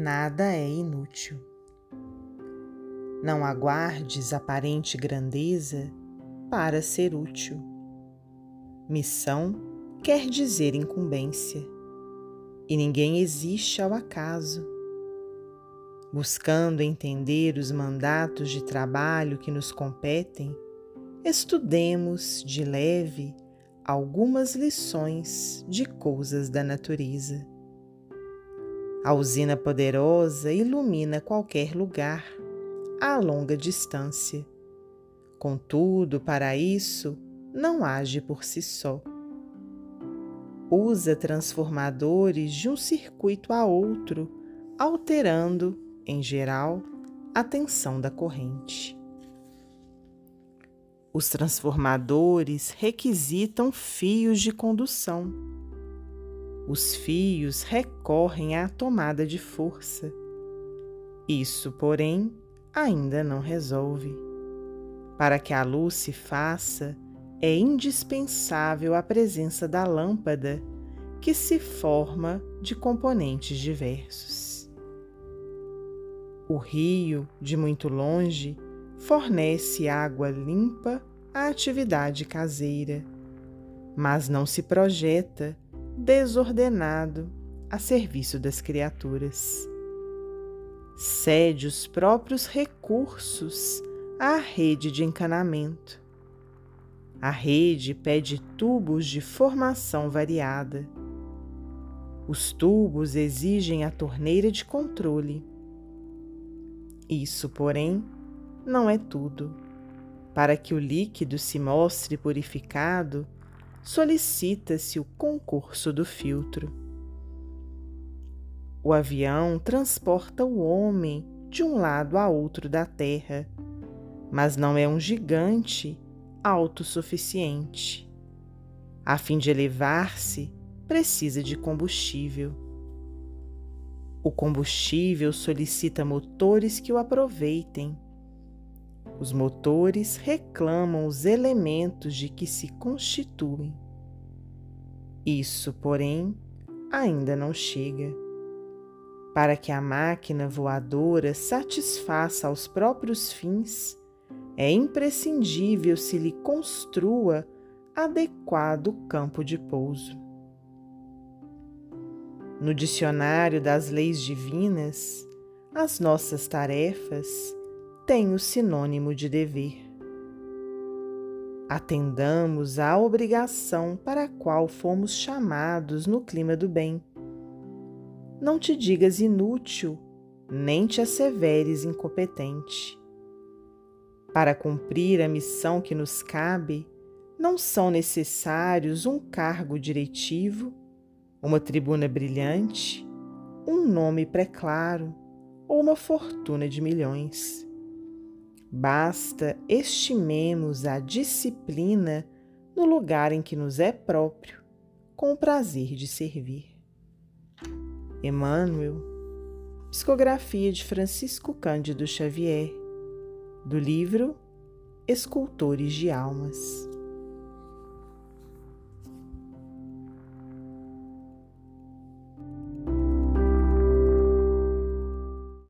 nada é inútil. Não aguardes aparente grandeza para ser útil. Missão quer dizer incumbência, e ninguém existe ao acaso. Buscando entender os mandatos de trabalho que nos competem, estudemos de leve algumas lições de coisas da natureza. A usina poderosa ilumina qualquer lugar a longa distância. Contudo, para isso, não age por si só. Usa transformadores de um circuito a outro, alterando, em geral, a tensão da corrente. Os transformadores requisitam fios de condução. Os fios recorrem à tomada de força. Isso, porém, ainda não resolve. Para que a luz se faça, é indispensável a presença da lâmpada, que se forma de componentes diversos. O rio, de muito longe, fornece água limpa à atividade caseira, mas não se projeta desordenado a serviço das criaturas. Cede os próprios recursos à rede de encanamento. A rede pede tubos de formação variada. Os tubos exigem a torneira de controle. Isso, porém, não é tudo. Para que o líquido se mostre purificado, solicita-se o concurso do filtro. O avião transporta o homem de um lado a outro da Terra, mas não é um gigante autossuficiente. A fim de elevar-se, precisa de combustível. O combustível solicita motores que o aproveitem os motores reclamam os elementos de que se constituem. Isso, porém, ainda não chega. Para que a máquina voadora satisfaça aos próprios fins, é imprescindível se lhe construa adequado campo de pouso. No dicionário das leis divinas, as nossas tarefas tem o sinônimo de dever. Atendamos à obrigação para a qual fomos chamados no clima do bem. Não te digas inútil, nem te asseveres incompetente. Para cumprir a missão que nos cabe, não são necessários um cargo diretivo, uma tribuna brilhante, um nome preclaro ou uma fortuna de milhões. Basta estimemos a disciplina no lugar em que nos é próprio, com o prazer de servir. Emmanuel, psicografia de Francisco Cândido Xavier, do livro Escultores de Almas.